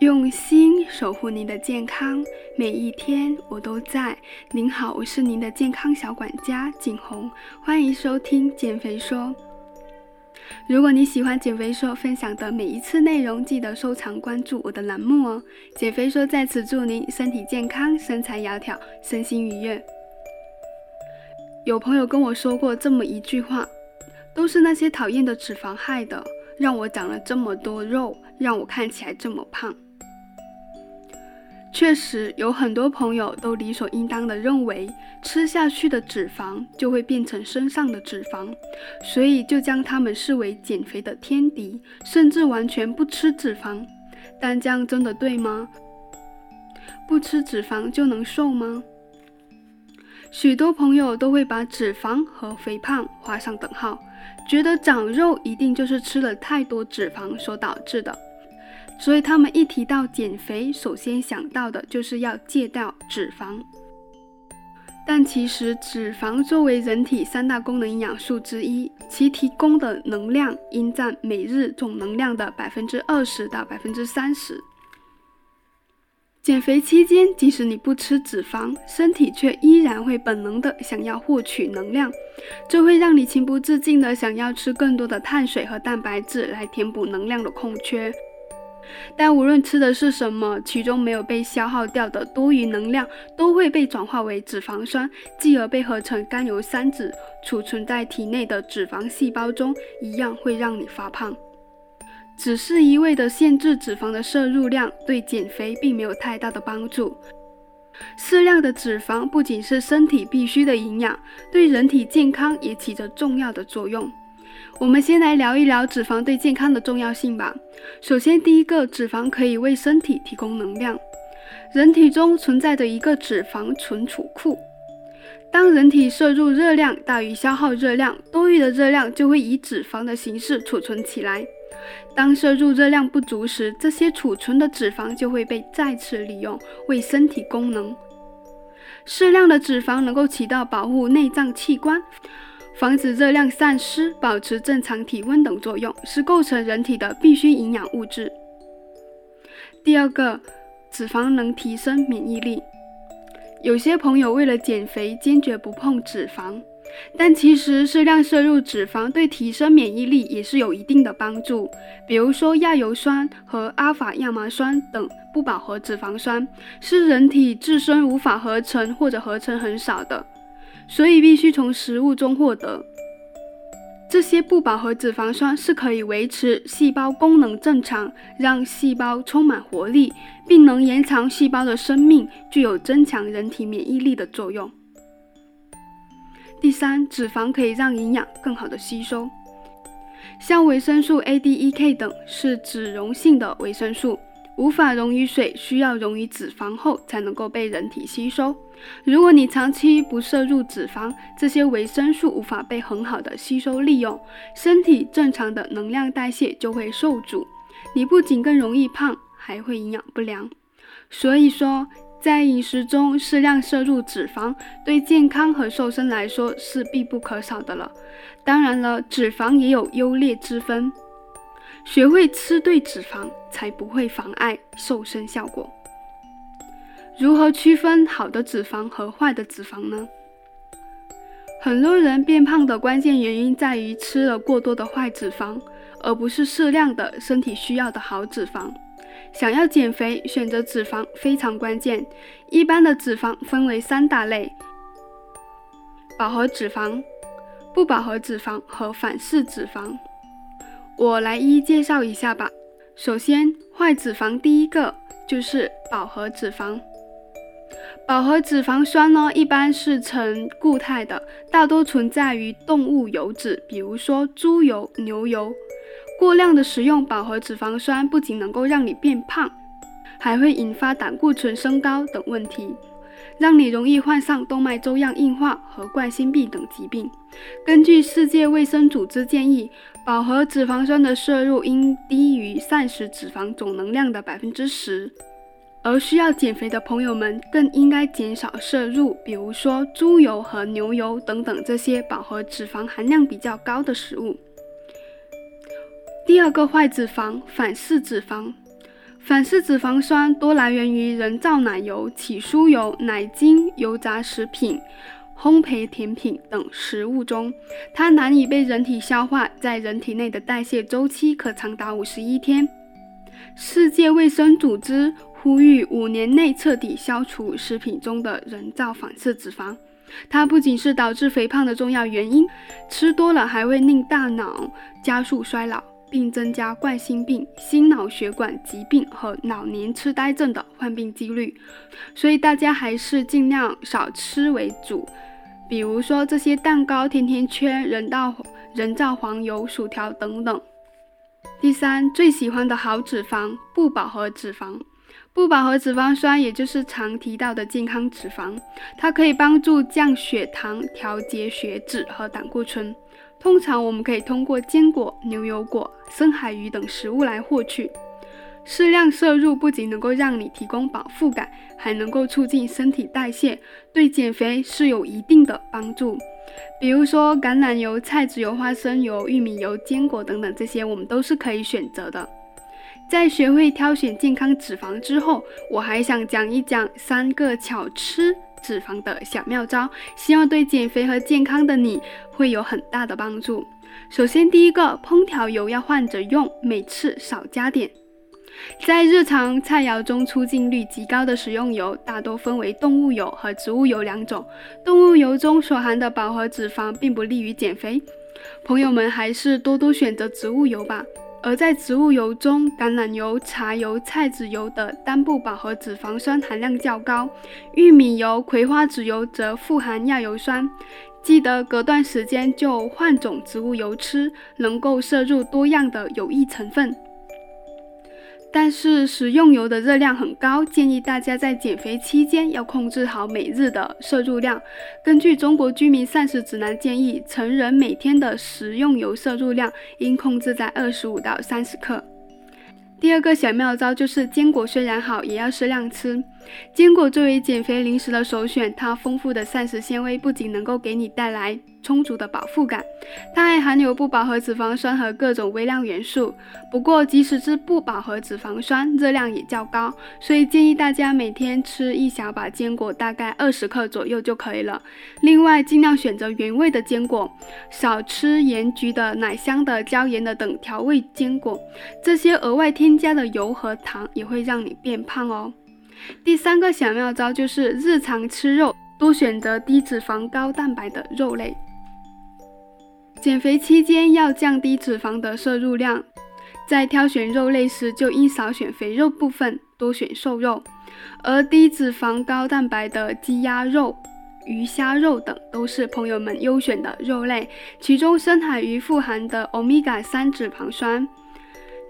用心守护您的健康，每一天我都在。您好，我是您的健康小管家景红，欢迎收听减肥说。如果你喜欢减肥说分享的每一次内容，记得收藏关注我的栏目哦。减肥说在此祝您身体健康，身材窈窕，身心愉悦。有朋友跟我说过这么一句话，都是那些讨厌的脂肪害的，让我长了这么多肉，让我看起来这么胖。确实有很多朋友都理所应当的认为，吃下去的脂肪就会变成身上的脂肪，所以就将它们视为减肥的天敌，甚至完全不吃脂肪。但这样真的对吗？不吃脂肪就能瘦吗？许多朋友都会把脂肪和肥胖画上等号，觉得长肉一定就是吃了太多脂肪所导致的。所以他们一提到减肥，首先想到的就是要戒掉脂肪。但其实脂肪作为人体三大功能营养素之一，其提供的能量应占每日总能量的百分之二十到百分之三十。减肥期间，即使你不吃脂肪，身体却依然会本能的想要获取能量，这会让你情不自禁的想要吃更多的碳水和蛋白质来填补能量的空缺。但无论吃的是什么，其中没有被消耗掉的多余能量，都会被转化为脂肪酸，继而被合成甘油三酯，储存在体内的脂肪细胞中，一样会让你发胖。只是一味的限制脂肪的摄入量，对减肥并没有太大的帮助。适量的脂肪不仅是身体必需的营养，对人体健康也起着重要的作用。我们先来聊一聊脂肪对健康的重要性吧。首先，第一个，脂肪可以为身体提供能量。人体中存在着一个脂肪存储库，当人体摄入热量大于消耗热量，多余的热量就会以脂肪的形式储存起来。当摄入热量不足时，这些储存的脂肪就会被再次利用，为身体功能。适量的脂肪能够起到保护内脏器官。防止热量散失、保持正常体温等作用，是构成人体的必需营养物质。第二个，脂肪能提升免疫力。有些朋友为了减肥，坚决不碰脂肪，但其实适量摄入脂肪对提升免疫力也是有一定的帮助。比如说，亚油酸和阿法亚麻酸等不饱和脂肪酸，是人体自身无法合成或者合成很少的。所以必须从食物中获得这些不饱和脂肪酸，是可以维持细胞功能正常，让细胞充满活力，并能延长细胞的生命，具有增强人体免疫力的作用。第三，脂肪可以让营养更好的吸收，像维生素 A、D、E、K 等是脂溶性的维生素。无法溶于水，需要溶于脂肪后才能够被人体吸收。如果你长期不摄入脂肪，这些维生素无法被很好的吸收利用，身体正常的能量代谢就会受阻。你不仅更容易胖，还会营养不良。所以说，在饮食中适量摄入脂肪，对健康和瘦身来说是必不可少的了。当然了，脂肪也有优劣之分。学会吃对脂肪，才不会妨碍瘦身效果。如何区分好的脂肪和坏的脂肪呢？很多人变胖的关键原因在于吃了过多的坏脂肪，而不是适量的身体需要的好脂肪。想要减肥，选择脂肪非常关键。一般的脂肪分为三大类：饱和脂肪、不饱和脂肪和反式脂肪。我来一一介绍一下吧。首先，坏脂肪第一个就是饱和脂肪。饱和脂肪酸呢，一般是呈固态的，大多存在于动物油脂，比如说猪油、牛油。过量的食用饱和脂肪酸，不仅能够让你变胖，还会引发胆固醇升高等问题。让你容易患上动脉粥样硬化和冠心病等疾病。根据世界卫生组织建议，饱和脂肪酸的摄入应低于膳食脂肪总能量的百分之十。而需要减肥的朋友们更应该减少摄入，比如说猪油和牛油等等这些饱和脂肪含量比较高的食物。第二个坏脂肪，反式脂肪。反式脂肪酸多来源于人造奶油、起酥油、奶精、油炸食品、烘焙甜品等食物中，它难以被人体消化，在人体内的代谢周期可长达五十一天。世界卫生组织呼吁五年内彻底消除食品中的人造反式脂肪。它不仅是导致肥胖的重要原因，吃多了还会令大脑加速衰老，并增加冠心病、心脑血管疾病和老年痴呆症的患病几率。所以大家还是尽量少吃为主。比如说这些蛋糕、甜甜圈、人造人造黄油、薯条等等。第三，最喜欢的好脂肪——不饱和脂肪。不饱和脂肪酸，也就是常提到的健康脂肪，它可以帮助降血糖、调节血脂和胆固醇。通常我们可以通过坚果、牛油果、深海鱼等食物来获取。适量摄入不仅能够让你提供饱腹感，还能够促进身体代谢，对减肥是有一定的帮助。比如说橄榄油、菜籽油、花生油、玉米油、坚果等等，这些我们都是可以选择的。在学会挑选健康脂肪之后，我还想讲一讲三个巧吃脂肪的小妙招，希望对减肥和健康的你会有很大的帮助。首先，第一个，烹调油要换着用，每次少加点。在日常菜肴中，出镜率极高的食用油大多分为动物油和植物油两种。动物油中所含的饱和脂肪并不利于减肥，朋友们还是多多选择植物油吧。而在植物油中，橄榄油、茶油、菜籽油的单不饱和脂肪酸含量较高，玉米油、葵花籽油则富含亚油酸。记得隔段时间就换种植物油吃，能够摄入多样的有益成分。但是食用油的热量很高，建议大家在减肥期间要控制好每日的摄入量。根据中国居民膳食指南建议，成人每天的食用油摄入量应控制在二十五到三十克。第二个小妙招就是坚果虽然好，也要适量吃。坚果作为减肥零食的首选，它丰富的膳食纤维不仅能够给你带来充足的饱腹感，它还含有不饱和脂肪酸和各种微量元素。不过，即使是不饱和脂肪酸，热量也较高，所以建议大家每天吃一小把坚果，大概二十克左右就可以了。另外，尽量选择原味的坚果，少吃盐焗的、奶香的、椒盐的等调味坚果，这些额外添加的油和糖也会让你变胖哦。第三个小妙招就是日常吃肉多选择低脂肪高蛋白的肉类。减肥期间要降低脂肪的摄入量，在挑选肉类时就应少选肥肉部分，多选瘦肉。而低脂肪高蛋白的鸡鸭肉、鱼虾肉等都是朋友们优选的肉类，其中深海鱼富含的欧米伽三脂肪酸。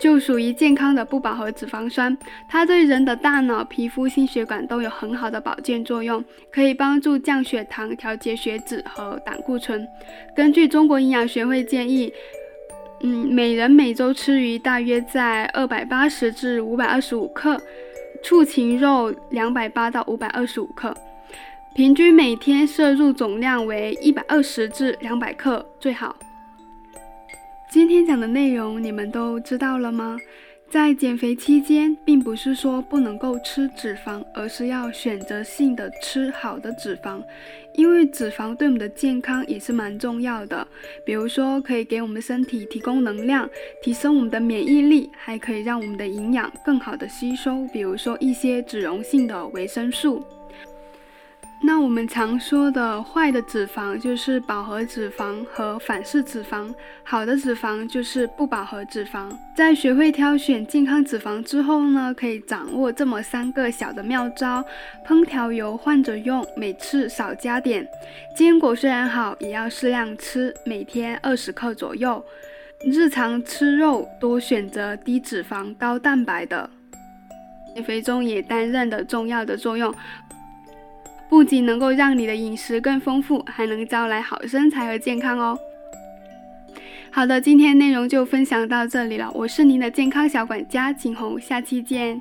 就属于健康的不饱和脂肪酸，它对人的大脑、皮肤、心血管都有很好的保健作用，可以帮助降血糖、调节血脂和胆固醇。根据中国营养学会建议，嗯，每人每周吃鱼大约在二百八十至五百二十五克，畜禽肉两百八到五百二十五克，平均每天摄入总量为一百二十至两百克最好。今天讲的内容你们都知道了吗？在减肥期间，并不是说不能够吃脂肪，而是要选择性的吃好的脂肪，因为脂肪对我们的健康也是蛮重要的。比如说，可以给我们身体提供能量，提升我们的免疫力，还可以让我们的营养更好的吸收，比如说一些脂溶性的维生素。那我们常说的坏的脂肪就是饱和脂肪和反式脂肪，好的脂肪就是不饱和脂肪。在学会挑选健康脂肪之后呢，可以掌握这么三个小的妙招：烹调油换着用，每次少加点；坚果虽然好，也要适量吃，每天二十克左右；日常吃肉多选择低脂肪高蛋白的，减肥中也担任的重要的作用。不仅能够让你的饮食更丰富，还能招来好身材和健康哦。好的，今天内容就分享到这里了，我是您的健康小管家景红，下期见。